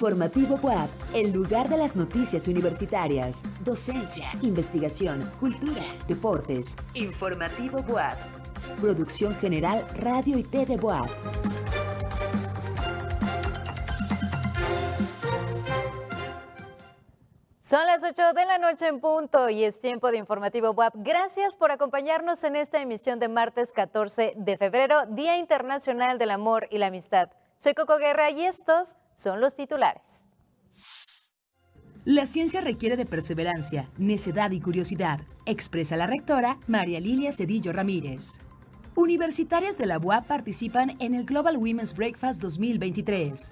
Informativo WAP, el lugar de las noticias universitarias, docencia, investigación, cultura, deportes. Informativo WAP. Producción General Radio y TV WAP. Son las 8 de la noche en punto y es tiempo de informativo WAP. Gracias por acompañarnos en esta emisión de martes 14 de febrero, Día Internacional del Amor y la Amistad. Soy Coco Guerra y estos son los titulares. La ciencia requiere de perseverancia, necedad y curiosidad, expresa la rectora María Lilia Cedillo Ramírez. Universitarias de la UAP participan en el Global Women's Breakfast 2023.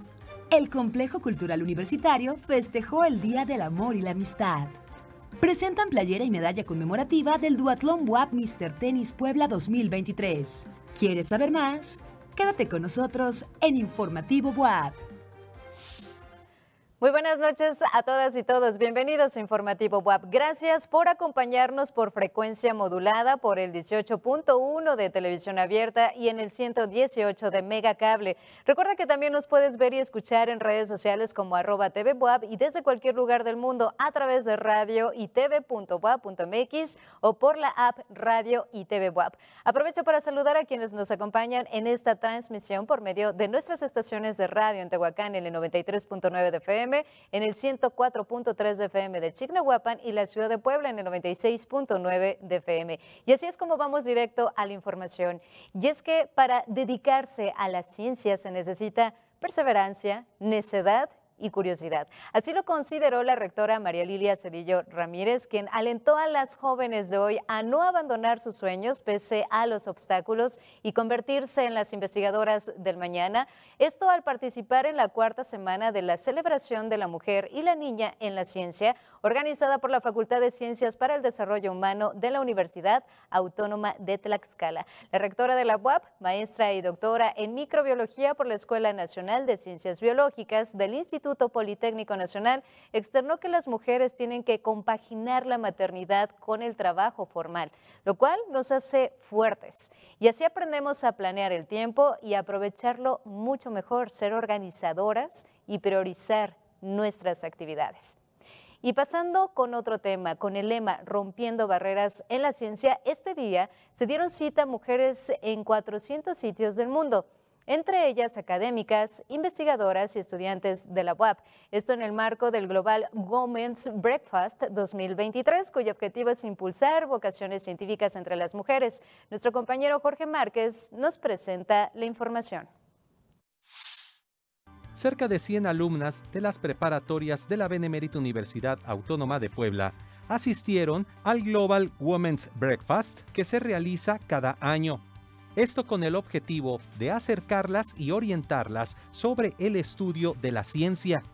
El Complejo Cultural Universitario festejó el Día del Amor y la Amistad. Presentan playera y medalla conmemorativa del Duatlón WAP Mr. Tennis Puebla 2023. ¿Quieres saber más? Quédate con nosotros en Informativo WAP. Muy buenas noches a todas y todos. Bienvenidos a Informativo WAP. Gracias por acompañarnos por frecuencia modulada por el 18.1 de televisión abierta y en el 118 de Mega Cable. Recuerda que también nos puedes ver y escuchar en redes sociales como arroba TV y desde cualquier lugar del mundo a través de radio y o por la app Radio y TV WAP. Aprovecho para saludar a quienes nos acompañan en esta transmisión por medio de nuestras estaciones de radio en Tehuacán en el 93.9 de FM en el 104.3 de FM de Chignahuapan y la ciudad de Puebla en el 96.9 de FM. Y así es como vamos directo a la información. Y es que para dedicarse a la ciencia se necesita perseverancia, necedad y curiosidad. Así lo consideró la rectora María Lilia Cedillo Ramírez, quien alentó a las jóvenes de hoy a no abandonar sus sueños pese a los obstáculos y convertirse en las investigadoras del mañana. Esto al participar en la cuarta semana de la celebración de la mujer y la niña en la ciencia, organizada por la Facultad de Ciencias para el Desarrollo Humano de la Universidad Autónoma de Tlaxcala. La rectora de la UAP, maestra y doctora en microbiología por la Escuela Nacional de Ciencias Biológicas del Instituto Politécnico Nacional, externó que las mujeres tienen que compaginar la maternidad con el trabajo formal, lo cual nos hace fuertes. Y así aprendemos a planear el tiempo y aprovecharlo mucho mejor, ser organizadoras y priorizar nuestras actividades. Y pasando con otro tema, con el lema Rompiendo Barreras en la Ciencia, este día se dieron cita mujeres en 400 sitios del mundo entre ellas académicas, investigadoras y estudiantes de la UAP. Esto en el marco del Global Women's Breakfast 2023, cuyo objetivo es impulsar vocaciones científicas entre las mujeres. Nuestro compañero Jorge Márquez nos presenta la información cerca de 100 alumnas de las preparatorias de la Benemérita Universidad Autónoma de Puebla asistieron al Global Women's Breakfast que se realiza cada año. Esto con el objetivo de acercarlas y orientarlas sobre el estudio de la ciencia.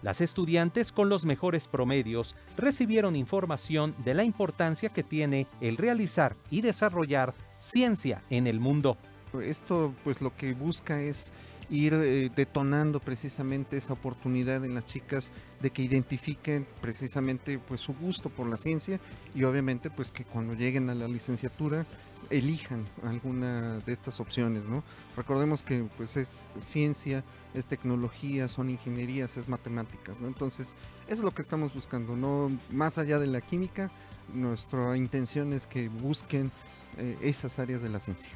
Las estudiantes con los mejores promedios recibieron información de la importancia que tiene el realizar y desarrollar ciencia en el mundo. Esto pues lo que busca es ir eh, detonando precisamente esa oportunidad en las chicas de que identifiquen precisamente pues su gusto por la ciencia y obviamente pues que cuando lleguen a la licenciatura elijan alguna de estas opciones, ¿no? Recordemos que pues es ciencia, es tecnología, son ingenierías, es matemáticas, ¿no? Entonces, eso es lo que estamos buscando, no más allá de la química, nuestra intención es que busquen eh, esas áreas de la ciencia.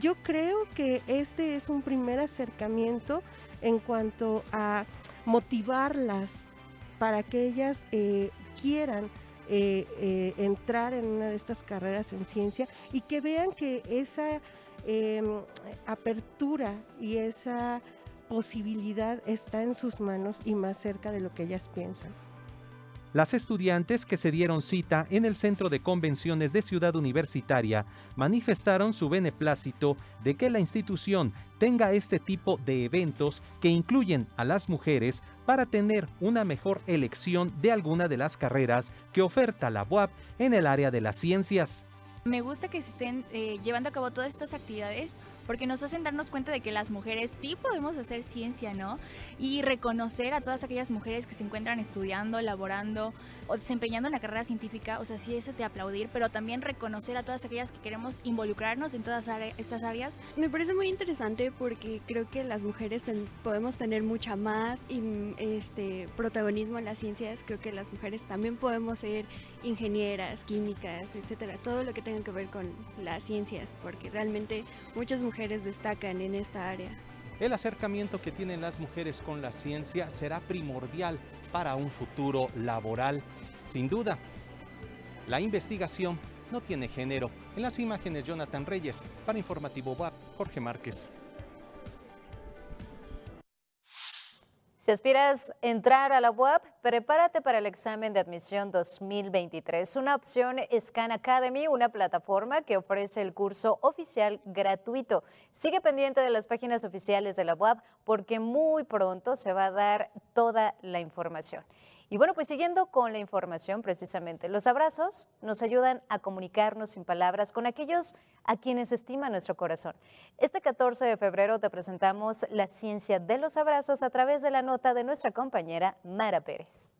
Yo creo que este es un primer acercamiento en cuanto a motivarlas para que ellas eh, quieran eh, eh, entrar en una de estas carreras en ciencia y que vean que esa em, apertura y esa posibilidad está en sus manos y más cerca de lo que ellas piensan. Las estudiantes que se dieron cita en el Centro de Convenciones de Ciudad Universitaria manifestaron su beneplácito de que la institución tenga este tipo de eventos que incluyen a las mujeres para tener una mejor elección de alguna de las carreras que oferta la UAP en el área de las ciencias. Me gusta que se estén eh, llevando a cabo todas estas actividades porque nos hacen darnos cuenta de que las mujeres sí podemos hacer ciencia, ¿no? Y reconocer a todas aquellas mujeres que se encuentran estudiando, laborando o desempeñando en la carrera científica, o sea, sí es de aplaudir, pero también reconocer a todas aquellas que queremos involucrarnos en todas estas áreas. Me parece muy interesante porque creo que las mujeres podemos tener mucha más este, protagonismo en las ciencias, creo que las mujeres también podemos ser ingenieras, químicas, etcétera, todo lo que tenga que ver con las ciencias, porque realmente muchas mujeres destacan en esta área. El acercamiento que tienen las mujeres con la ciencia será primordial para un futuro laboral. Sin duda, la investigación no tiene género. En las imágenes, Jonathan Reyes, para Informativo WAP, Jorge Márquez. Si aspiras a entrar a la web, prepárate para el examen de admisión 2023. Una opción es Khan Academy, una plataforma que ofrece el curso oficial gratuito. Sigue pendiente de las páginas oficiales de la web porque muy pronto se va a dar toda la información. Y bueno, pues siguiendo con la información precisamente, los abrazos nos ayudan a comunicarnos sin palabras con aquellos a quienes estima nuestro corazón. Este 14 de febrero te presentamos la ciencia de los abrazos a través de la nota de nuestra compañera Mara Pérez.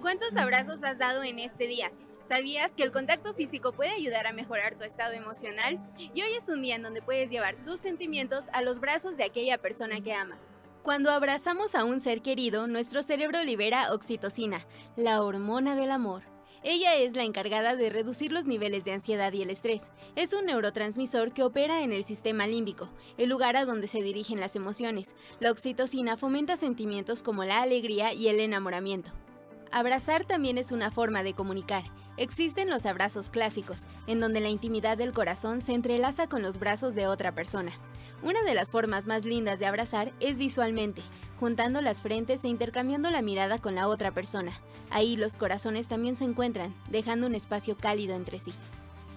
¿Cuántos abrazos has dado en este día? ¿Sabías que el contacto físico puede ayudar a mejorar tu estado emocional? Y hoy es un día en donde puedes llevar tus sentimientos a los brazos de aquella persona que amas. Cuando abrazamos a un ser querido, nuestro cerebro libera oxitocina, la hormona del amor. Ella es la encargada de reducir los niveles de ansiedad y el estrés. Es un neurotransmisor que opera en el sistema límbico, el lugar a donde se dirigen las emociones. La oxitocina fomenta sentimientos como la alegría y el enamoramiento. Abrazar también es una forma de comunicar. Existen los abrazos clásicos, en donde la intimidad del corazón se entrelaza con los brazos de otra persona. Una de las formas más lindas de abrazar es visualmente, juntando las frentes e intercambiando la mirada con la otra persona. Ahí los corazones también se encuentran, dejando un espacio cálido entre sí.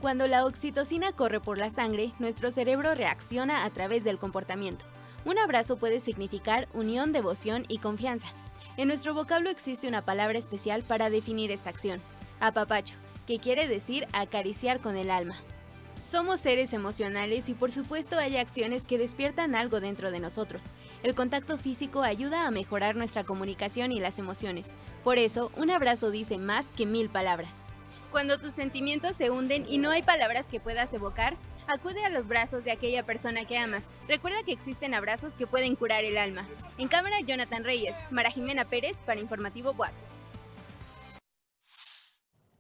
Cuando la oxitocina corre por la sangre, nuestro cerebro reacciona a través del comportamiento. Un abrazo puede significar unión, devoción y confianza, en nuestro vocablo existe una palabra especial para definir esta acción, apapacho, que quiere decir acariciar con el alma. Somos seres emocionales y por supuesto hay acciones que despiertan algo dentro de nosotros. El contacto físico ayuda a mejorar nuestra comunicación y las emociones. Por eso, un abrazo dice más que mil palabras. Cuando tus sentimientos se hunden y no hay palabras que puedas evocar, acude a los brazos de aquella persona que amas. Recuerda que existen abrazos que pueden curar el alma. En cámara, Jonathan Reyes, Mara Jimena Pérez para Informativo WAP.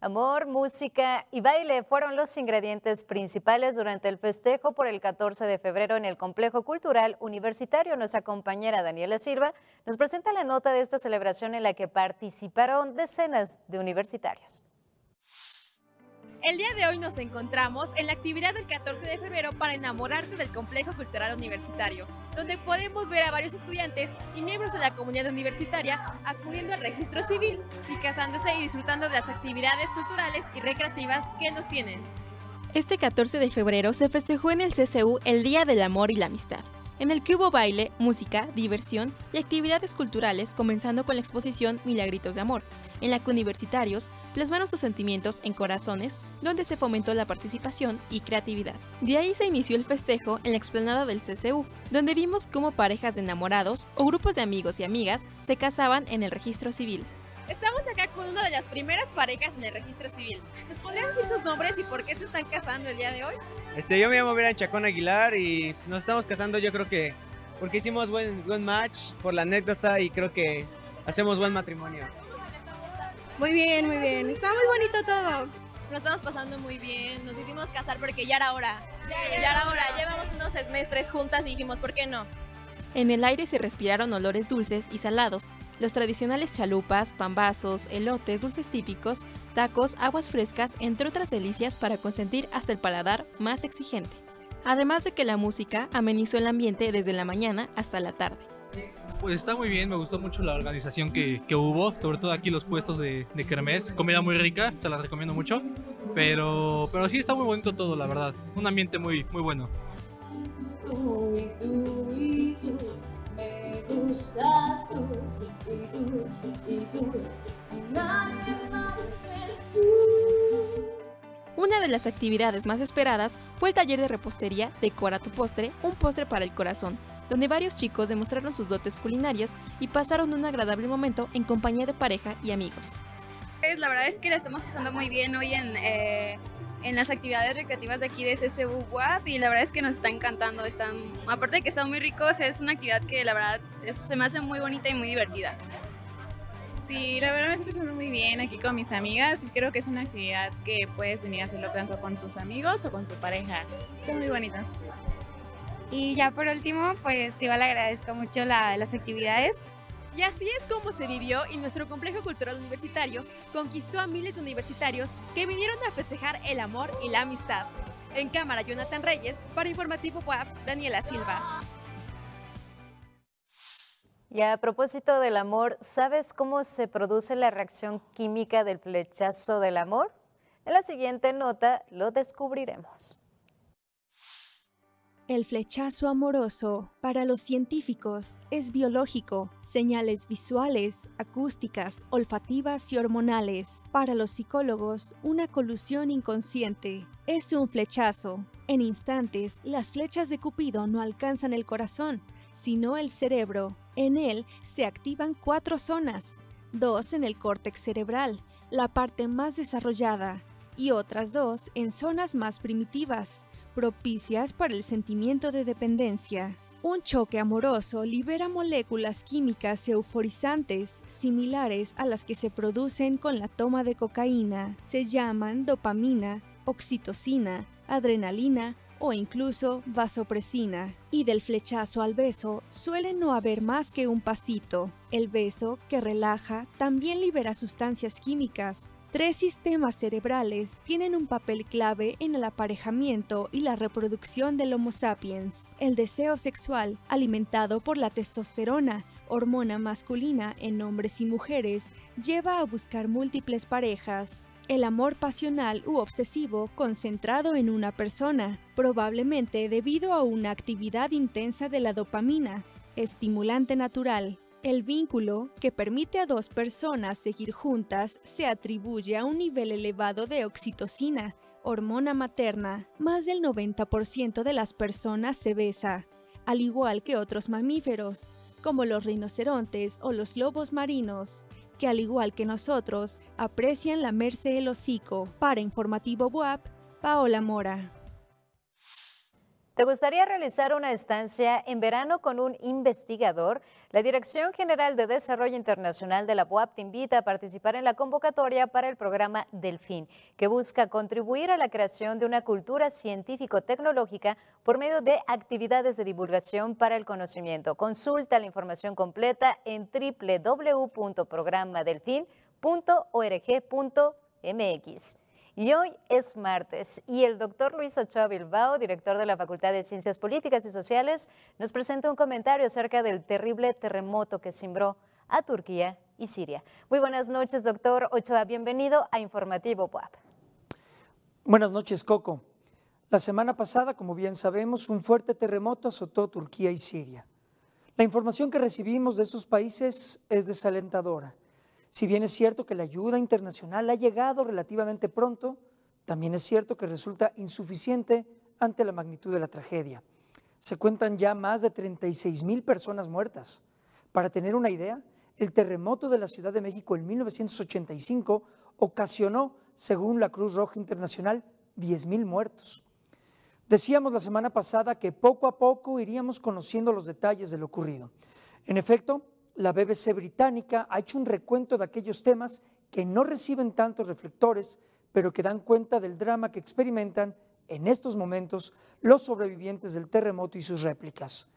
Amor, música y baile fueron los ingredientes principales durante el festejo por el 14 de febrero en el Complejo Cultural Universitario. Nuestra compañera Daniela Silva nos presenta la nota de esta celebración en la que participaron decenas de universitarios. El día de hoy nos encontramos en la actividad del 14 de febrero para enamorarte del Complejo Cultural Universitario, donde podemos ver a varios estudiantes y miembros de la comunidad universitaria acudiendo al registro civil y casándose y disfrutando de las actividades culturales y recreativas que nos tienen. Este 14 de febrero se festejó en el CCU el Día del Amor y la Amistad en el que hubo baile, música, diversión y actividades culturales, comenzando con la exposición Milagritos de Amor, en la que universitarios plasmaron sus sentimientos en corazones, donde se fomentó la participación y creatividad. De ahí se inició el festejo en la explanada del CCU, donde vimos cómo parejas de enamorados o grupos de amigos y amigas se casaban en el registro civil. Estamos acá con una de las primeras parejas en el registro civil. ¿Nos podrían decir sus nombres y por qué se están casando el día de hoy? Este, yo me llamo Vera Chacón Aguilar y nos estamos casando yo creo que porque hicimos buen, buen match por la anécdota y creo que hacemos buen matrimonio. Muy bien, muy bien. Está muy bonito todo. Nos estamos pasando muy bien. Nos hicimos casar porque ya era hora. Ya, era hora. Llevamos unos semestres juntas y dijimos, ¿por qué no? En el aire se respiraron olores dulces y salados, los tradicionales chalupas, pambazos, elotes, dulces típicos, tacos, aguas frescas, entre otras delicias para consentir hasta el paladar más exigente. Además de que la música amenizó el ambiente desde la mañana hasta la tarde. Pues está muy bien, me gustó mucho la organización que, hubo, sobre todo aquí los puestos de, de Kermés, comida muy rica, te la recomiendo mucho, pero, pero sí está muy bonito todo, la verdad, un ambiente muy, muy bueno tú y tú y tú, me tú y tú y tú, nadie más que tú. Una de las actividades más esperadas fue el taller de repostería Decora tu postre, un postre para el corazón, donde varios chicos demostraron sus dotes culinarias y pasaron un agradable momento en compañía de pareja y amigos. La verdad es que la estamos pasando muy bien hoy en, eh, en las actividades recreativas de aquí de CSU WAP y la verdad es que nos está encantando. Están, aparte de que están muy ricos, es una actividad que la verdad se me hace muy bonita y muy divertida. Sí, la verdad me estoy pasando muy bien aquí con mis amigas y creo que es una actividad que puedes venir a hacerlo tanto con tus amigos o con tu pareja. Está muy bonita. Y ya por último, pues igual agradezco mucho la, las actividades. Y así es como se vivió y nuestro complejo cultural universitario conquistó a miles de universitarios que vinieron a festejar el amor y la amistad. En cámara, Jonathan Reyes, para Informativo WAP, Daniela Silva. Y a propósito del amor, ¿sabes cómo se produce la reacción química del flechazo del amor? En la siguiente nota lo descubriremos. El flechazo amoroso para los científicos es biológico, señales visuales, acústicas, olfativas y hormonales. Para los psicólogos, una colusión inconsciente es un flechazo. En instantes, las flechas de Cupido no alcanzan el corazón, sino el cerebro. En él se activan cuatro zonas, dos en el córtex cerebral, la parte más desarrollada, y otras dos en zonas más primitivas, propicias para el sentimiento de dependencia. Un choque amoroso libera moléculas químicas euforizantes similares a las que se producen con la toma de cocaína. Se llaman dopamina, oxitocina, adrenalina o incluso vasopresina. Y del flechazo al beso suele no haber más que un pasito. El beso, que relaja, también libera sustancias químicas. Tres sistemas cerebrales tienen un papel clave en el aparejamiento y la reproducción del Homo sapiens. El deseo sexual, alimentado por la testosterona, hormona masculina en hombres y mujeres, lleva a buscar múltiples parejas. El amor pasional u obsesivo concentrado en una persona, probablemente debido a una actividad intensa de la dopamina, estimulante natural. El vínculo, que permite a dos personas seguir juntas, se atribuye a un nivel elevado de oxitocina, hormona materna. Más del 90% de las personas se besa, al igual que otros mamíferos, como los rinocerontes o los lobos marinos, que al igual que nosotros, aprecian lamerse el hocico. Para Informativo WAP, Paola Mora. ¿Te gustaría realizar una estancia en verano con un investigador? La Dirección General de Desarrollo Internacional de la UAP te invita a participar en la convocatoria para el programa Delfín, que busca contribuir a la creación de una cultura científico-tecnológica por medio de actividades de divulgación para el conocimiento. Consulta la información completa en www.programadelfin.org.mx. Y hoy es martes y el doctor Luis Ochoa Bilbao, director de la Facultad de Ciencias Políticas y Sociales, nos presenta un comentario acerca del terrible terremoto que cimbró a Turquía y Siria. Muy buenas noches, doctor Ochoa. Bienvenido a Informativo WAP. Buenas noches, Coco. La semana pasada, como bien sabemos, un fuerte terremoto azotó Turquía y Siria. La información que recibimos de estos países es desalentadora. Si bien es cierto que la ayuda internacional ha llegado relativamente pronto, también es cierto que resulta insuficiente ante la magnitud de la tragedia. Se cuentan ya más de 36 mil personas muertas. Para tener una idea, el terremoto de la Ciudad de México en 1985 ocasionó, según la Cruz Roja Internacional, 10 mil muertos. Decíamos la semana pasada que poco a poco iríamos conociendo los detalles de lo ocurrido. En efecto, la BBC británica ha hecho un recuento de aquellos temas que no reciben tantos reflectores, pero que dan cuenta del drama que experimentan en estos momentos los sobrevivientes del terremoto y sus réplicas.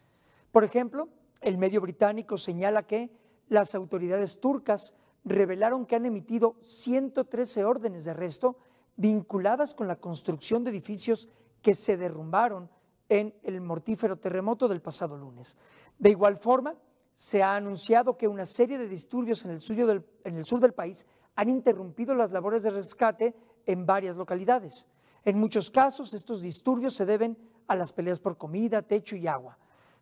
Por ejemplo, el medio británico señala que las autoridades turcas revelaron que han emitido 113 órdenes de arresto vinculadas con la construcción de edificios que se derrumbaron en el mortífero terremoto del pasado lunes. De igual forma, se ha anunciado que una serie de disturbios en el, sur del país han interrumpido las labores de rescate en varias localidades. En muchos casos, estos disturbios se deben a las peleas por comida, techo y agua.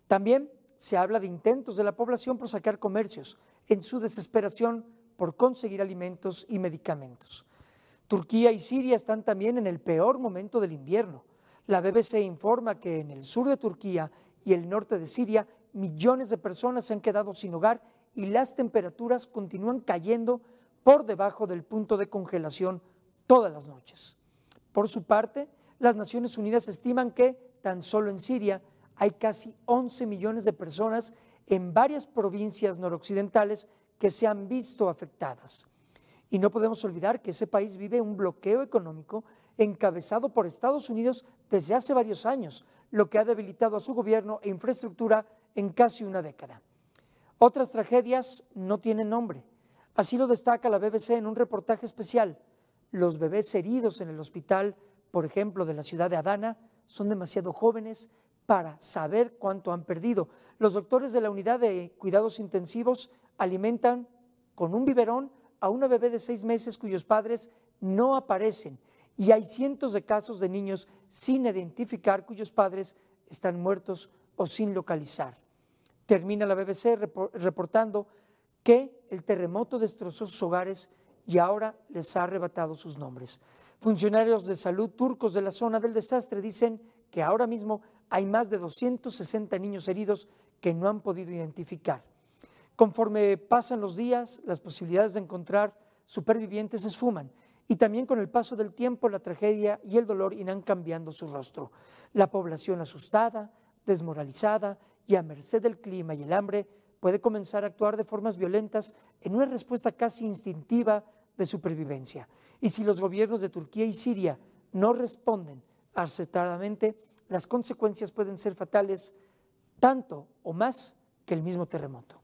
También se habla de intentos de la población por sacar comercios en su desesperación por conseguir alimentos y medicamentos. Turquía y Siria están también en el peor momento del invierno. La BBC informa que en el sur de Turquía y el norte de Siria millones de personas se han quedado sin hogar y las temperaturas continúan cayendo por debajo del punto de congelación todas las noches. Por su parte, las Naciones Unidas estiman que tan solo en Siria hay casi 11 millones de personas en varias provincias noroccidentales que se han visto afectadas. Y no podemos olvidar que ese país vive un bloqueo económico encabezado por Estados Unidos desde hace varios años, lo que ha debilitado a su gobierno e infraestructura en casi una década. Otras tragedias no tienen nombre. Así lo destaca la BBC en un reportaje especial. Los bebés heridos en el hospital, por ejemplo, de la ciudad de Adana, son demasiado jóvenes para saber cuánto han perdido. Los doctores de la unidad de cuidados intensivos alimentan con un biberón a una bebé de seis meses cuyos padres no aparecen. Y hay cientos de casos de niños sin identificar cuyos padres están muertos o sin localizar. Termina la BBC reportando que el terremoto destrozó sus hogares y ahora les ha arrebatado sus nombres. Funcionarios de salud turcos de la zona del desastre dicen que ahora mismo hay más de 260 niños heridos que no han podido identificar. Conforme pasan los días, las posibilidades de encontrar supervivientes se esfuman y también con el paso del tiempo la tragedia y el dolor irán cambiando su rostro. La población asustada, desmoralizada y a merced del clima y el hambre puede comenzar a actuar de formas violentas en una respuesta casi instintiva de supervivencia. Y si los gobiernos de Turquía y Siria no responden acertadamente, las consecuencias pueden ser fatales tanto o más que el mismo terremoto.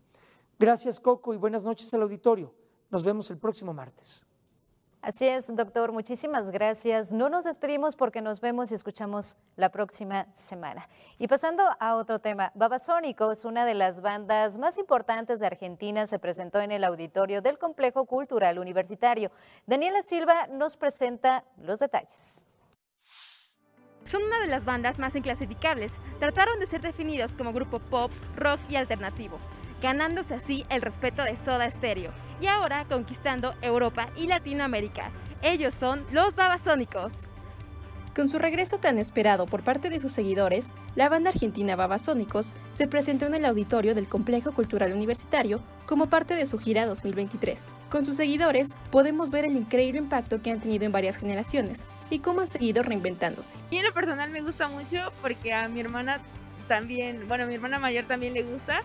Gracias Coco y buenas noches al auditorio. Nos vemos el próximo martes. Así es, doctor, muchísimas gracias. No nos despedimos porque nos vemos y escuchamos la próxima semana. Y pasando a otro tema, Babasónicos, una de las bandas más importantes de Argentina, se presentó en el auditorio del Complejo Cultural Universitario. Daniela Silva nos presenta los detalles. Son una de las bandas más inclasificables. Trataron de ser definidos como grupo pop, rock y alternativo, ganándose así el respeto de Soda Stereo y ahora conquistando Europa y Latinoamérica. Ellos son los Babasónicos. Con su regreso tan esperado por parte de sus seguidores, la banda argentina Babasónicos se presentó en el auditorio del Complejo Cultural Universitario como parte de su gira 2023. Con sus seguidores podemos ver el increíble impacto que han tenido en varias generaciones y cómo han seguido reinventándose. Y en lo personal me gusta mucho porque a mi hermana también, bueno, a mi hermana mayor también le gusta.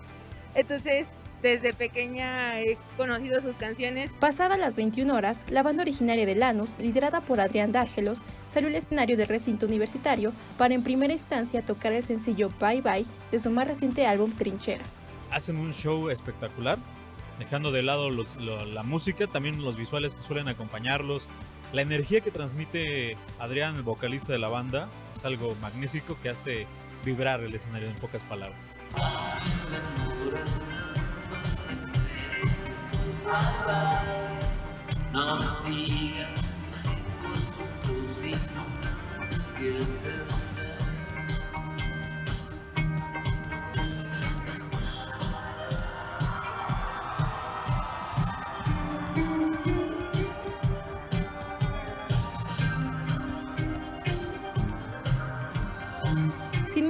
Entonces desde pequeña he conocido sus canciones. Pasadas las 21 horas, la banda originaria de Lanús, liderada por Adrián Dárgelos, salió al escenario del recinto universitario para en primera instancia tocar el sencillo Bye Bye de su más reciente álbum Trinchera. Hacen un show espectacular, dejando de lado la música, también los visuales que suelen acompañarlos. La energía que transmite Adrián, el vocalista de la banda, es algo magnífico que hace vibrar el escenario en pocas palabras. Não siga, se fosse um cozinho, não esquerda.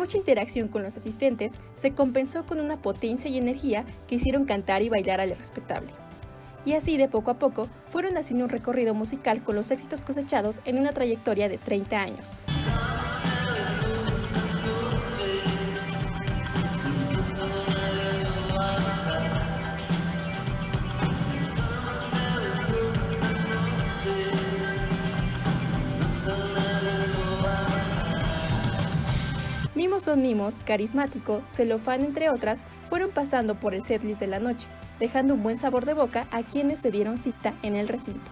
Mucha interacción con los asistentes, se compensó con una potencia y energía que hicieron cantar y bailar al respetable y así de poco a poco fueron haciendo un recorrido musical con los éxitos cosechados en una trayectoria de 30 años. Mimos son mimos, carismático, celofán entre otras, fueron pasando por el setlist de la noche, dejando un buen sabor de boca a quienes se dieron cita en el recinto.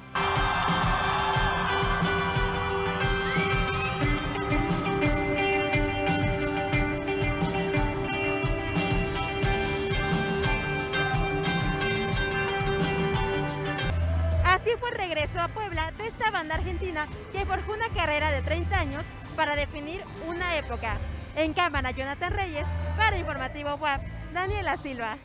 Así fue el regreso a Puebla de esta banda argentina que forjó una carrera de 30 años para definir una época. En cámara, Jonathan Reyes, para Informativo WAP, Daniela Silva.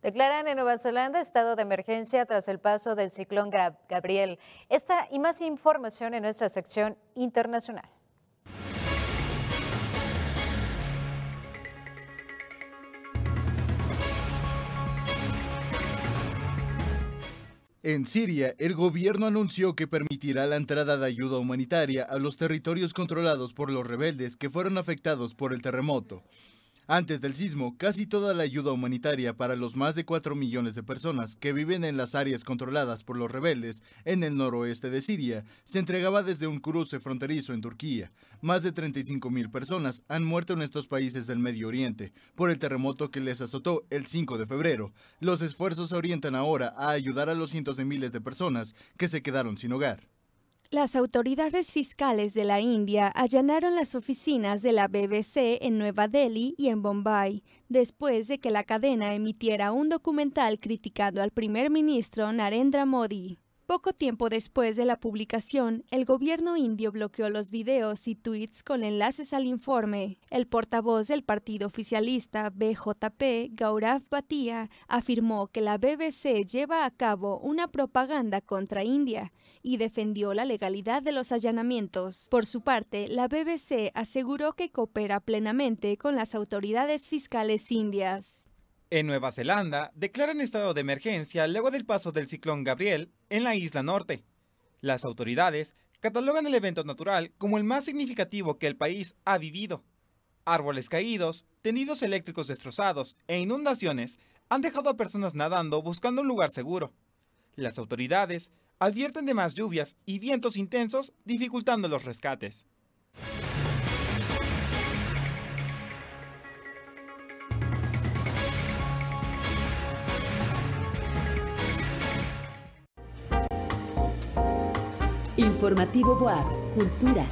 Declaran en Nueva Zelanda estado de emergencia tras el paso del ciclón Gabriel. Esta y más información en nuestra sección internacional. En Siria, el gobierno anunció que permitirá la entrada de ayuda humanitaria a los territorios controlados por los rebeldes que fueron afectados por el terremoto. Antes del sismo, casi toda la ayuda humanitaria para los más de 4 millones de personas que viven en las áreas controladas por los rebeldes en el noroeste de Siria se entregaba desde un cruce fronterizo en Turquía. Más de 35 mil personas han muerto en estos países del Medio Oriente por el terremoto que les azotó el 5 de febrero. Los esfuerzos se orientan ahora a ayudar a los cientos de miles de personas que se quedaron sin hogar. Las autoridades fiscales de la India allanaron las oficinas de la BBC en Nueva Delhi y en Bombay, después de que la cadena emitiera un documental criticando al primer ministro Narendra Modi. Poco tiempo después de la publicación, el gobierno indio bloqueó los videos y tweets con enlaces al informe. El portavoz del partido oficialista BJP, Gaurav Bhatia, afirmó que la BBC lleva a cabo una propaganda contra India y defendió la legalidad de los allanamientos. Por su parte, la BBC aseguró que coopera plenamente con las autoridades fiscales indias. En Nueva Zelanda declaran estado de emergencia luego del paso del ciclón Gabriel en la isla norte. Las autoridades catalogan el evento natural como el más significativo que el país ha vivido. Árboles caídos, tendidos eléctricos destrozados e inundaciones han dejado a personas nadando buscando un lugar seguro. Las autoridades advierten de más lluvias y vientos intensos dificultando los rescates. Informativo Boab, Cultura.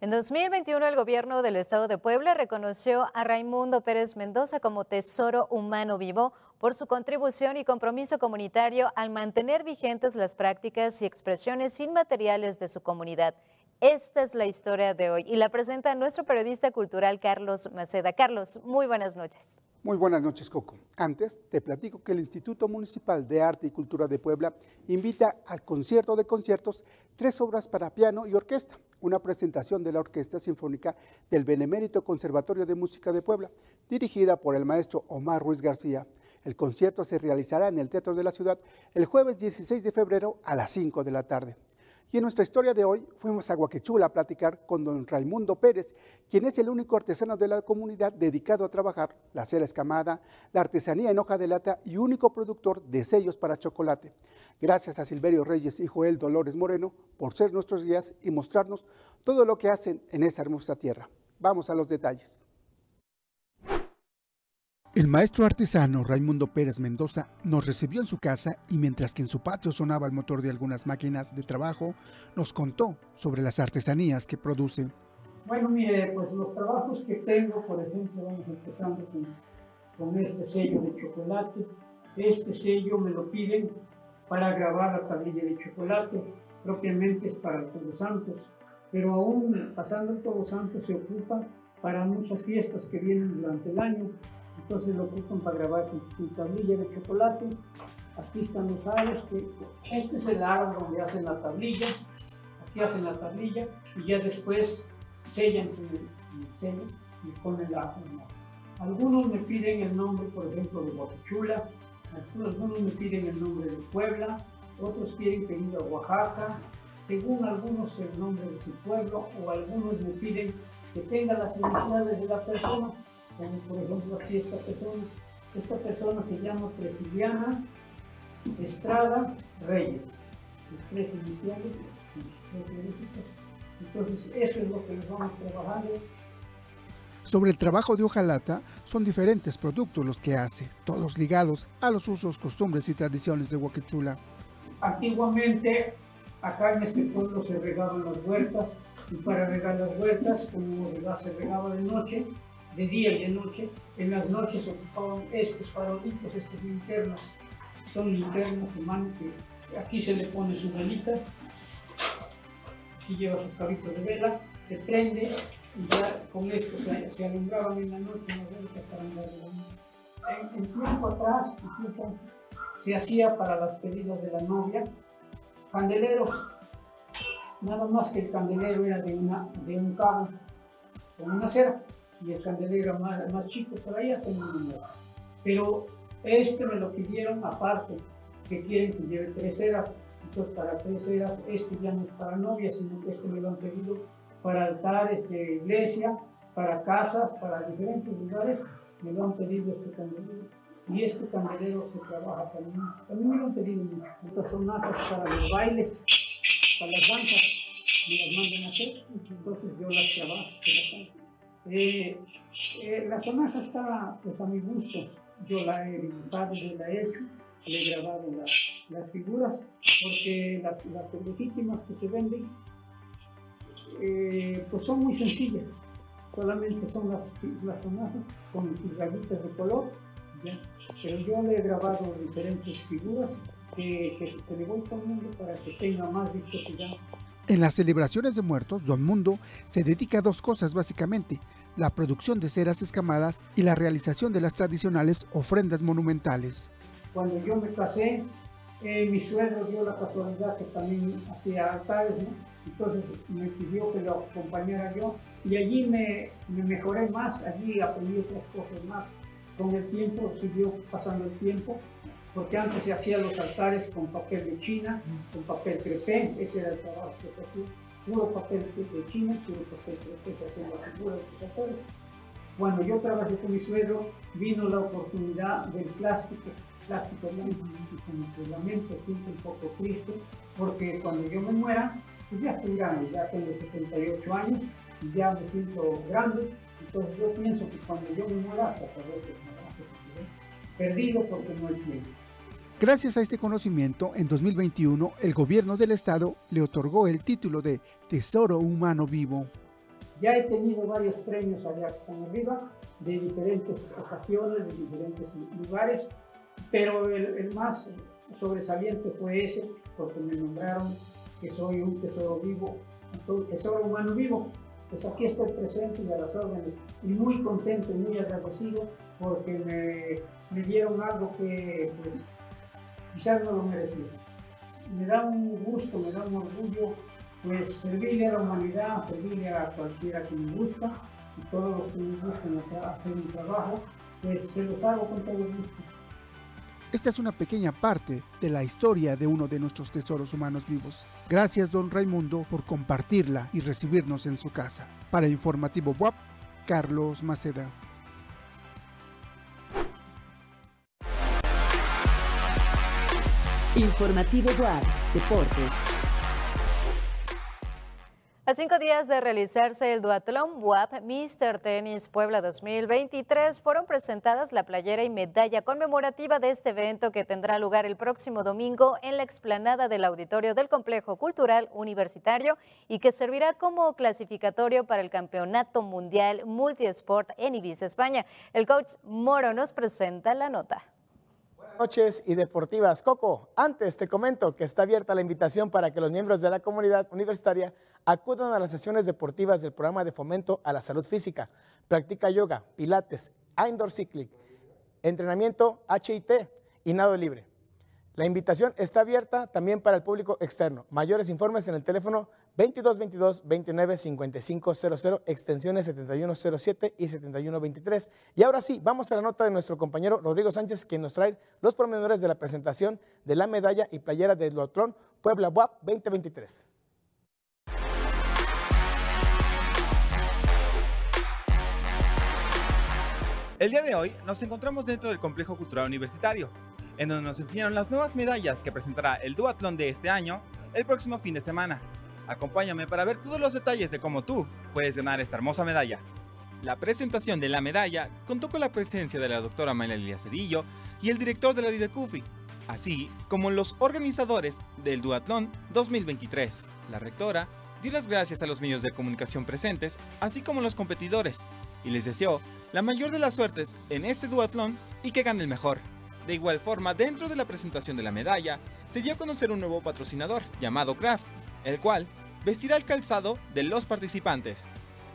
En 2021, el gobierno del estado de Puebla reconoció a Raimundo Pérez Mendoza como Tesoro Humano Vivo por su contribución y compromiso comunitario al mantener vigentes las prácticas y expresiones inmateriales de su comunidad. Esta es la historia de hoy y la presenta nuestro periodista cultural Carlos Maceda. Carlos, muy buenas noches. Muy buenas noches, Coco. Antes te platico que el Instituto Municipal de Arte y Cultura de Puebla invita al concierto de conciertos tres obras para piano y orquesta, una presentación de la Orquesta Sinfónica del Benemérito Conservatorio de Música de Puebla, dirigida por el maestro Omar Ruiz García. El concierto se realizará en el Teatro de la Ciudad el jueves 16 de febrero a las 5 de la tarde. Y en nuestra historia de hoy fuimos a Guaquechula a platicar con don Raimundo Pérez, quien es el único artesano de la comunidad dedicado a trabajar la cera escamada, la artesanía en hoja de lata y único productor de sellos para chocolate. Gracias a Silverio Reyes y Joel Dolores Moreno por ser nuestros guías y mostrarnos todo lo que hacen en esa hermosa tierra. Vamos a los detalles. El maestro artesano Raimundo Pérez Mendoza nos recibió en su casa y mientras que en su patio sonaba el motor de algunas máquinas de trabajo, nos contó sobre las artesanías que produce. Bueno, mire, pues los trabajos que tengo, por ejemplo, vamos empezando con, con este sello de chocolate. Este sello me lo piden para grabar la tablilla de chocolate, propiamente es para Todos Santos, pero aún pasando Todos Santos se ocupa para muchas fiestas que vienen durante el año entonces lo ocupan para grabar su, tablilla de chocolate. Aquí están los aros, este es el aro donde hacen la tablilla, aquí hacen la tablilla y ya después sellan el, sello y ponen la Algunos me piden el nombre, por ejemplo, de Guapichula, algunos me piden el nombre de Puebla, otros quieren que diga Oaxaca, según algunos el nombre de su pueblo. O algunos me piden que tenga las iniciales de la persona como por ejemplo aquí esta persona. Esta persona se llama Presiliana Estrada Reyes. Los tres iniciales, Entonces, eso es lo que nos vamos trabajando. Sobre el trabajo de hojalata, son diferentes productos los que hace, todos ligados a los usos, costumbres y tradiciones de Huaquechula. Antiguamente, acá en este pueblo se regaban las huertas, y para regar las huertas, como se regaba de noche, de día y de noche. En las noches ocupaban estos farolitos, estas linternas. Son linternas de mano que aquí se le pone su velita. Aquí lleva su carrito de vela, se prende y ya con esto se, alumbraban en la noche las velas para andar de la. En, en tiempo atrás, incluso, se hacía para las pedidas de la novia candeleros, nada más que el candelero era de, una, de un cabo con una cera y el candelero más, más chico, por ahí hasta un número. Pero este me lo pidieron aparte, que quieren que lleve tres ceras. Entonces, para tres ceras, este ya no es para novia, sino que este me lo han pedido para altares de iglesia, para casas, para diferentes lugares, me lo han pedido este candelero. Y este candelero se trabaja también. También me lo han pedido mucho. Estas son para los bailes, para las danzas, me las mandan a hacer, entonces yo las trabajo, las. Eh, eh, la sonaja está pues, a mi gusto. Yo la he dibujado, yo la he hecho, le he grabado las, las figuras, porque las, las legítimas que se venden eh, pues son muy sencillas. Solamente son las, las sonajas con rayitas de color. Pero yo le he grabado diferentes figuras que, que, que le voy poniendo para que tenga más vistosidad. En las celebraciones de muertos, Don Mundo se dedica a dos cosas básicamente, la producción de ceras escamadas y la realización de las tradicionales ofrendas monumentales. Cuando yo me casé, eh, mi suegro dio la casualidad que también hacía altares, ¿no? entonces me pidió que lo acompañara yo y allí me, me mejoré más, allí aprendí otras cosas más. Con el tiempo, siguió pasando el tiempo, porque antes se hacían los altares con papel de China, con papel crepé, ese era el trabajo que se hacía, puro papel de China, puro papel crepé, se hacían las figuras de los altares. Cuando yo trabajé con mi suegro, vino la oportunidad del plástico, plástico blanco, y como que lamento, siento un poco triste, porque cuando yo me muera, pues ya estoy grande, ya tengo 78 años, ya me siento grande, entonces yo pienso que cuando yo me muera, hasta perdido porque no hay tiempo. Gracias a este conocimiento, en 2021 el gobierno del estado le otorgó el título de Tesoro Humano Vivo. Ya he tenido varios premios allá arriba, de diferentes ocasiones, de diferentes lugares, pero el, el más sobresaliente fue ese, porque me nombraron que soy un tesoro vivo, un tesoro humano vivo. Pues aquí estoy presente y a las órdenes, y muy contento y muy agradecido porque me, me dieron algo que pues, quizás no lo merecía. Me da un gusto, me da un orgullo, pues servirle a la humanidad, servirle a cualquiera que me busca, y todos los que me buscan hacer un trabajo, pues se los hago con todo gusto. Esta es una pequeña parte de la historia de uno de nuestros tesoros humanos vivos. Gracias, don Raimundo, por compartirla y recibirnos en su casa. Para Informativo WAP, Carlos Maceda. Informativo WAP, Deportes. A cinco días de realizarse el duatlón WAP Mr. Tennis Puebla 2023 fueron presentadas la playera y medalla conmemorativa de este evento que tendrá lugar el próximo domingo en la explanada del auditorio del Complejo Cultural Universitario y que servirá como clasificatorio para el Campeonato Mundial Multisport en Ibiza, España. El coach Moro nos presenta la nota noches y deportivas. Coco, antes te comento que está abierta la invitación para que los miembros de la comunidad universitaria acudan a las sesiones deportivas del programa de fomento a la salud física. Practica yoga, pilates, indoor cycling, entrenamiento HIT y nado libre. La invitación está abierta también para el público externo. Mayores informes en el teléfono 2222 29 5500, extensiones 7107 y 7123. Y ahora sí, vamos a la nota de nuestro compañero Rodrigo Sánchez, quien nos trae los pormenores de la presentación de la medalla y playera del Duatlón Puebla WAP 2023. El día de hoy nos encontramos dentro del Complejo Cultural Universitario, en donde nos enseñaron las nuevas medallas que presentará el Duatlón de este año el próximo fin de semana. Acompáñame para ver todos los detalles de cómo tú puedes ganar esta hermosa medalla. La presentación de la medalla contó con la presencia de la doctora María Cedillo y el director de la Didecufi, así como los organizadores del Duatlón 2023. La rectora dio las gracias a los medios de comunicación presentes, así como a los competidores, y les deseó la mayor de las suertes en este duatlón y que gane el mejor. De igual forma, dentro de la presentación de la medalla, se dio a conocer un nuevo patrocinador llamado Kraft, el cual vestirá el calzado de los participantes.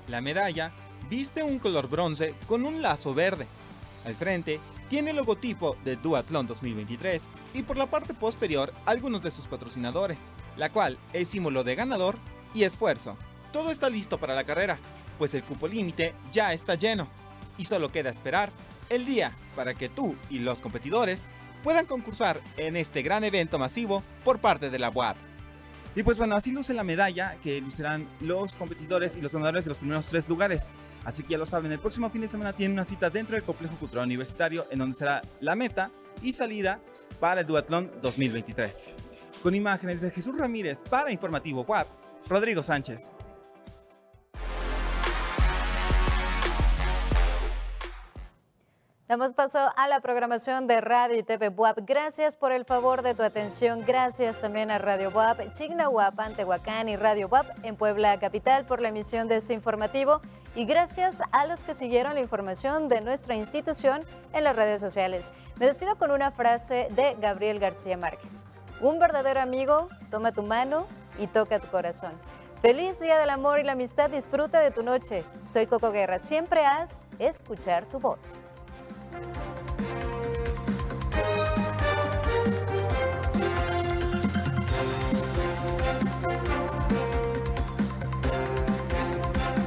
La medalla viste un color bronce con un lazo verde. Al frente tiene el logotipo de Duathlon 2023 y por la parte posterior algunos de sus patrocinadores, la cual es símbolo de ganador y esfuerzo. Todo está listo para la carrera, pues el cupo límite ya está lleno y solo queda esperar el día para que tú y los competidores puedan concursar en este gran evento masivo por parte de la UAP. Y pues bueno, así luce la medalla que lucirán los competidores y los ganadores de los primeros tres lugares. Así que ya lo saben, el próximo fin de semana tienen una cita dentro del Complejo Cultural Universitario en donde será la meta y salida para el Duatlón 2023. Con imágenes de Jesús Ramírez para Informativo WAP, Rodrigo Sánchez. Damos paso a la programación de Radio y TV WAP. Gracias por el favor de tu atención. Gracias también a Radio WAP, Chigna WAP, Antehuacán y Radio WAP en Puebla Capital por la emisión de este informativo. Y gracias a los que siguieron la información de nuestra institución en las redes sociales. Me despido con una frase de Gabriel García Márquez. Un verdadero amigo toma tu mano y toca tu corazón. Feliz Día del Amor y la Amistad. Disfruta de tu noche. Soy Coco Guerra. Siempre haz escuchar tu voz. Thank you.